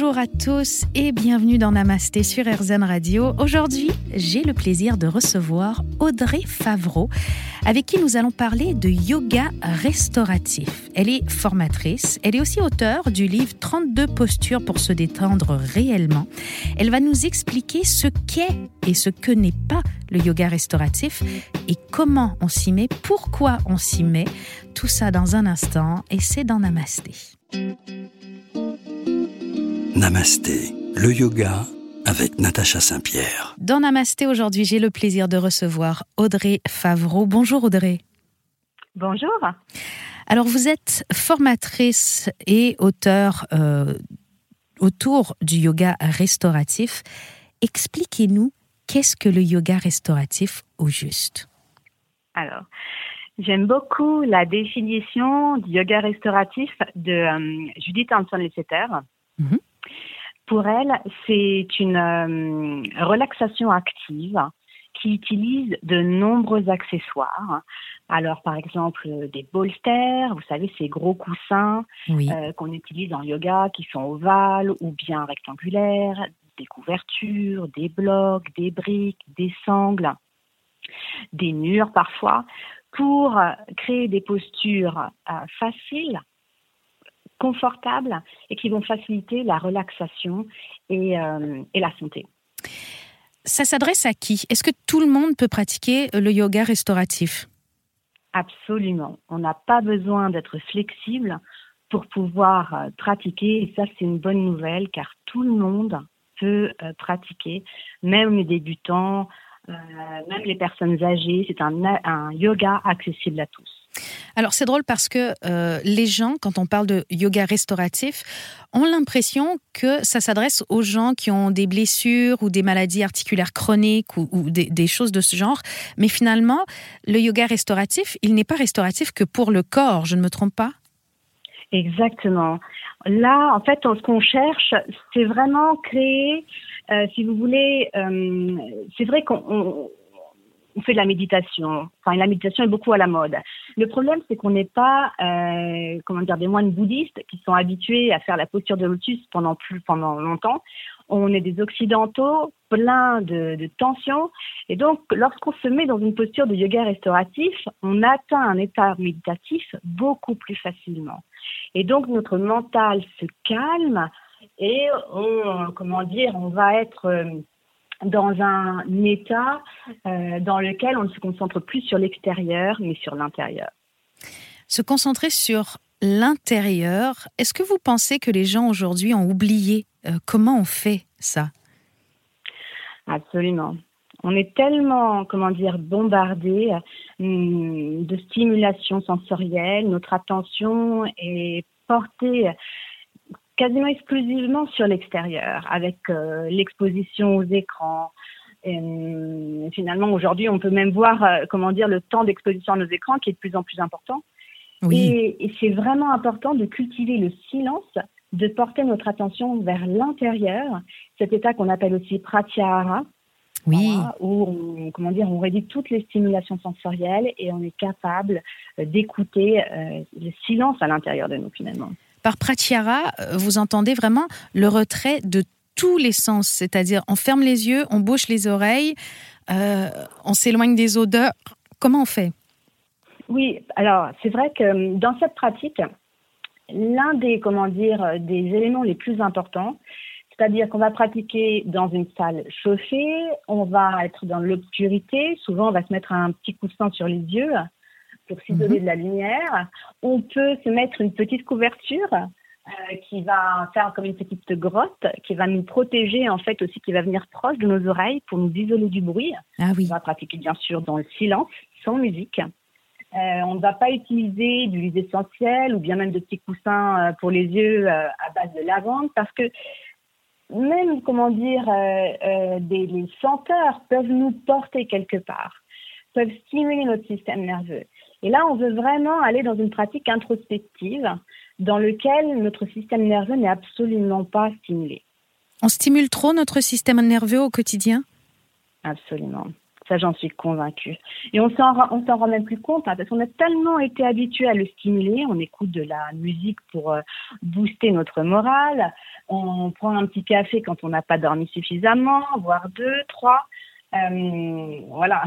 Bonjour à tous et bienvenue dans Namasté sur RZN Radio. Aujourd'hui, j'ai le plaisir de recevoir Audrey Favreau, avec qui nous allons parler de yoga restauratif. Elle est formatrice, elle est aussi auteure du livre 32 postures pour se détendre réellement. Elle va nous expliquer ce qu'est et ce que n'est pas le yoga restauratif et comment on s'y met, pourquoi on s'y met. Tout ça dans un instant et c'est dans Namasté. Namasté, le yoga avec Natacha Saint-Pierre. Dans Namasté aujourd'hui, j'ai le plaisir de recevoir Audrey Favreau. Bonjour Audrey. Bonjour. Alors vous êtes formatrice et auteur euh, autour du yoga restauratif. Expliquez-nous qu'est-ce que le yoga restauratif au juste? Alors, j'aime beaucoup la définition du yoga restauratif de euh, Judith Anson-Lesseter. Mhm. Pour elle, c'est une euh, relaxation active qui utilise de nombreux accessoires. Alors, par exemple, des bolsters, vous savez, ces gros coussins euh, qu'on utilise en yoga, qui sont ovales ou bien rectangulaires, des couvertures, des blocs, des briques, des sangles, des murs parfois, pour créer des postures euh, faciles confortables et qui vont faciliter la relaxation et, euh, et la santé. Ça s'adresse à qui? Est-ce que tout le monde peut pratiquer le yoga restauratif? Absolument. On n'a pas besoin d'être flexible pour pouvoir euh, pratiquer et ça c'est une bonne nouvelle car tout le monde peut euh, pratiquer, même les débutants, même les personnes âgées. C'est un, un yoga accessible à tous. Alors c'est drôle parce que euh, les gens, quand on parle de yoga restauratif, ont l'impression que ça s'adresse aux gens qui ont des blessures ou des maladies articulaires chroniques ou, des, choses de ce genre. Mais finalement, le yoga restauratif, il n'est pas restauratif que pour le corps, je ne me trompe pas? Exactement. Là, en fait, ce qu'on cherche, c'est vraiment créer, euh, si vous voulez, euh, c'est vrai qu'on on fait de la méditation. Enfin, la méditation est beaucoup à la mode. Le problème, c'est qu'on n'est pas, euh, comment dire, des moines bouddhistes qui sont habitués à faire la posture de lotus pendant plus, pendant longtemps. On est des occidentaux pleins de, de tensions. Et donc, lorsqu'on se met dans une posture de yoga restauratif, on atteint un état méditatif beaucoup plus facilement. Et donc, notre mental se calme et on, comment dire, on va être euh, dans un état euh, dans lequel on ne se concentre plus sur l'extérieur, mais sur l'intérieur. Se concentrer sur l'intérieur, est-ce que vous pensez que les gens aujourd'hui ont oublié euh, comment on fait ça? Absolument. On est tellement, comment dire, bombardé hum, de stimulation sensorielle, notre attention est portée quasiment exclusivement sur l'extérieur, avec euh, l'exposition aux écrans. Et, euh, finalement, aujourd'hui, on peut même voir, euh, comment dire, le temps d'exposition à nos écrans qui est de plus en plus important. Oui. Et, c'est vraiment important de cultiver le silence, de porter notre attention vers l'intérieur, cet état qu'on appelle aussi pratyahara, oui. où on, comment dire, on réduit toutes les stimulations sensorielles et on est capable d'écouter le silence à l'intérieur de nous finalement. Par pratyahara, euh, vous entendez vraiment le retrait de tous les sens, c'est-à-dire on ferme les yeux, on bouche les oreilles, euh, on s'éloigne des odeurs. Comment on fait? Oui, alors c'est vrai que euh, dans cette pratique, l'un des comment dire des éléments les plus importants, c'est-à-dire qu'on va pratiquer dans une salle chauffée, on va être dans l'obscurité, souvent on va se mettre un petit coussin sur les yeux pour s'isoler mhm. de la lumière. On peut se mettre une petite couverture euh, qui va faire comme une petite grotte, qui va nous protéger en fait aussi, qui va venir proche de nos oreilles pour nous isoler du bruit. Ah oui. On va pratiquer bien sûr dans le silence, sans musique. Euh, on ne va pas utiliser d'huile essentielle ou bien même de petits coussins euh, pour les yeux à base de lavande parce que même, comment dire, des, les senteurs peuvent nous porter quelque part, peuvent stimuler notre système nerveux. Et là, on veut vraiment aller dans une pratique introspective dans laquelle notre système nerveux n'est absolument pas stimulé. On stimule trop notre système nerveux au quotidien? Absolument. Ça, j'en suis convaincue. Et on s'en rend même plus compte hein, parce qu'on a tellement été habitué à le stimuler. On écoute de la musique pour euh, booster notre morale. On prend un petit café quand on n'a pas dormi suffisamment, voire deux, trois. Euh, voilà,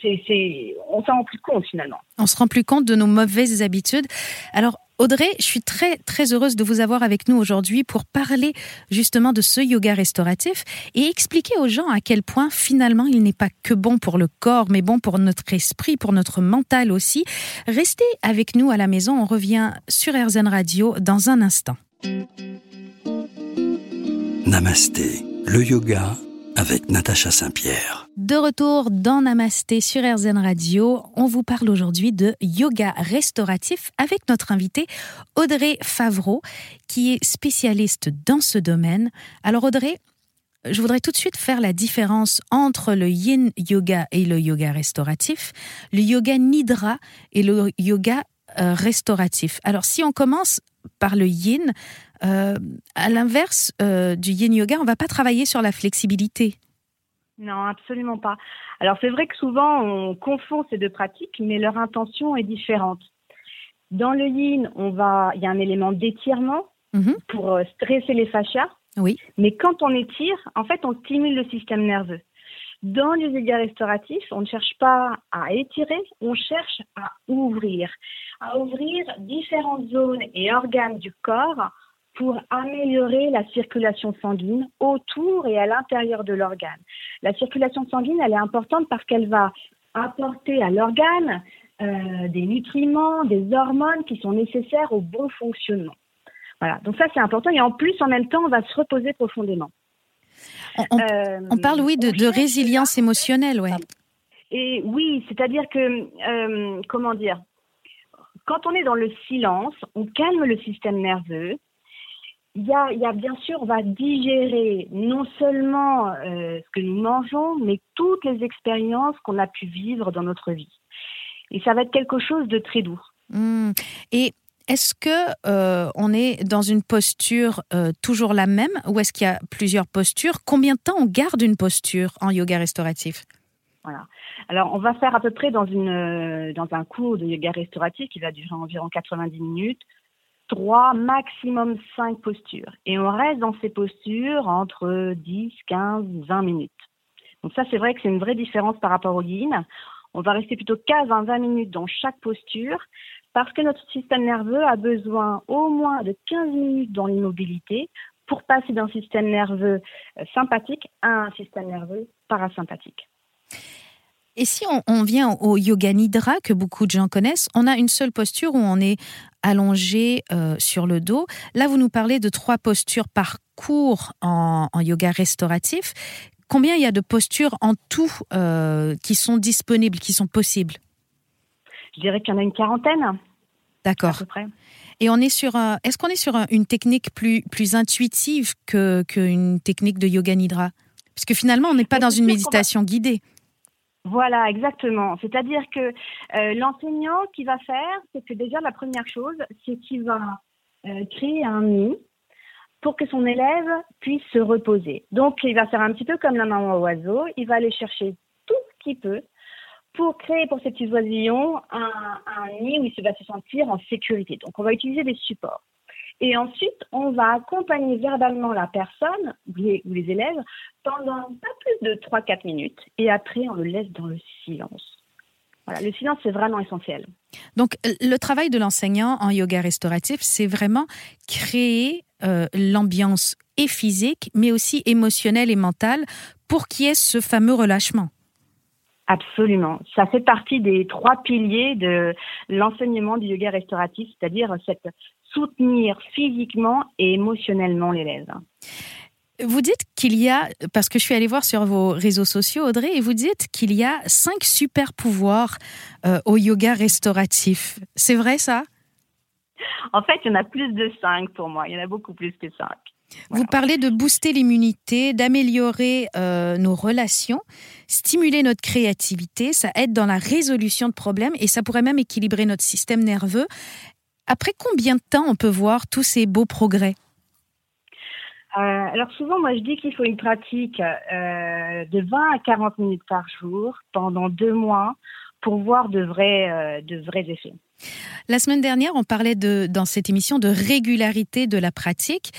c'est, on s'en rend plus compte finalement. On se rend plus compte de nos mauvaises habitudes. Alors, Audrey, je suis très très heureuse de vous avoir avec nous aujourd'hui pour parler justement de ce yoga restauratif et expliquer aux gens à quel point finalement il n'est pas que bon pour le corps, mais bon pour notre esprit, pour notre mental aussi. Restez avec nous à la maison, on revient sur RZN Radio dans un instant. Namasté, le yoga avec Natacha Saint-Pierre. De retour dans Namasté sur RZN Radio, on vous parle aujourd'hui de yoga restauratif avec notre invitée Audrey Favreau, qui est spécialiste dans ce domaine. Alors Audrey, je voudrais tout de suite faire la différence entre le yin yoga et le yoga restauratif, le yoga nidra et le yoga euh, restauratif. Alors si on commence par le yin, euh, à l'inverse euh, du yin yoga, on ne va pas travailler sur la flexibilité. Non, absolument pas. Alors c'est vrai que souvent on confond ces deux pratiques, mais leur intention est différente. Dans le yin, on va, il y a un élément d'étirement Mhm. pour euh, stresser les fascias. Oui. Mais quand on étire, en fait, on stimule le système nerveux. Dans les yoga restauratifs, on ne cherche pas à étirer, on cherche à ouvrir, à ouvrir différentes zones et organes du corps pour améliorer la circulation sanguine autour et à l'intérieur de l'organe. La circulation sanguine, elle est importante parce qu'elle va apporter à l'organe euh, des nutriments, des hormones qui sont nécessaires au bon fonctionnement. Voilà, donc ça c'est important et en plus en même temps on va se reposer profondément. On, Euh, on parle, oui, de, résilience émotionnelle, ouais. Et oui, c'est-à-dire que, euh, comment dire, quand on est dans le silence, on calme le système nerveux. Il y a, il y a bien sûr, on va digérer non seulement euh, ce que nous mangeons, mais toutes les expériences qu'on a pu vivre dans notre vie. Et ça va être quelque chose de très doux. Hmm. Et est-ce que euh, on est dans une posture euh, toujours la même ou est-ce qu'il y a plusieurs postures? Combien de temps on garde une posture en yoga restauratif? Voilà. Alors, on va faire à peu près dans, une, euh, dans un cours de yoga restauratif qui va durer environ 90 minutes, trois, maximum cinq postures. Et on reste dans ces postures entre 10, 15, 20 minutes. Donc ça, c'est vrai que c'est une vraie différence par rapport au yin. On va rester plutôt 15 à 20 minutes dans chaque posture parce que notre système nerveux a besoin au moins de 15 minutes dans l'immobilité pour passer d'un système nerveux euh, sympathique à un système nerveux parasympathique. Et si on, vient au yoga nidra que beaucoup de gens connaissent, on a une seule posture où on est allongé euh, sur le dos. Là, vous nous parlez de trois postures par cours en, en yoga restauratif. Combien il y a de postures en tout euh, qui sont disponibles, qui sont possibles? Je dirais qu'il y en a une quarantaine D'accord. Et on est sur un- est-ce qu'on est sur un- une technique plus plus intuitive que qu'une technique de yoga nidra? Parce que finalement, on n'est pas dans une méditation guidée. Voilà, exactement. C'est-à-dire que euh, l'enseignant, qui va faire, c'est que déjà la première chose, c'est qu'il va euh, créer un nid pour que son élève puisse se reposer. Donc, il va faire un petit peu comme la maman oiseau. Il va aller chercher tout ce qu'il peut pour créer pour ces petits oisillons un, nid où il va se sentir en sécurité. Donc, on va utiliser des supports. Et ensuite, on va accompagner verbalement la personne ou les, élèves pendant pas plus de 3-4 minutes. Et après, on le laisse dans le silence. Voilà, le silence, c'est vraiment essentiel. Donc, le travail de l'enseignant en yoga restauratif, c'est vraiment créer euh, l'ambiance et physique, mais aussi émotionnelle et mentale pour qu'il y ait ce fameux relâchement. Absolument. Ça fait partie des trois piliers de l'enseignement du yoga restauratif, c'est-à-dire cette soutenir physiquement et émotionnellement l'élève. Vous dites qu'il y a, parce que je suis allée voir sur vos réseaux sociaux, Audrey, et vous dites qu'il y a cinq super pouvoirs euh, au yoga restauratif. C'est vrai ça? En fait, il y en a plus de cinq pour moi. Il y en a beaucoup plus que cinq. Vous parlez de booster l'immunité, d'améliorer euh, nos relations, stimuler notre créativité, ça aide dans la résolution de problèmes et ça pourrait même équilibrer notre système nerveux. Après combien de temps on peut voir tous ces beaux progrès? Alors souvent, moi, je dis qu'il faut une pratique de 20 à 40 minutes par jour pendant deux mois pour voir de vrais, de vrais effets. La semaine dernière, on parlait de, dans cette émission de régularité de la pratique.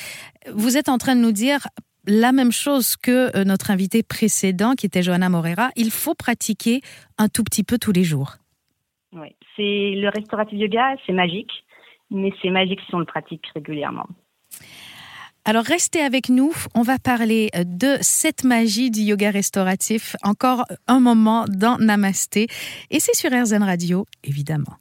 Vous êtes en train de nous dire la même chose que euh, notre invité précédent, qui était Johanna Morera. Il faut pratiquer un tout petit peu tous les jours. Oui, c'est le restauratif yoga, c'est magique, mais c'est magique si on le pratique régulièrement. Alors restez avec nous, on va parler euh, de cette magie du yoga restauratif encore un moment dans Namasté et c'est sur RZN Radio évidemment.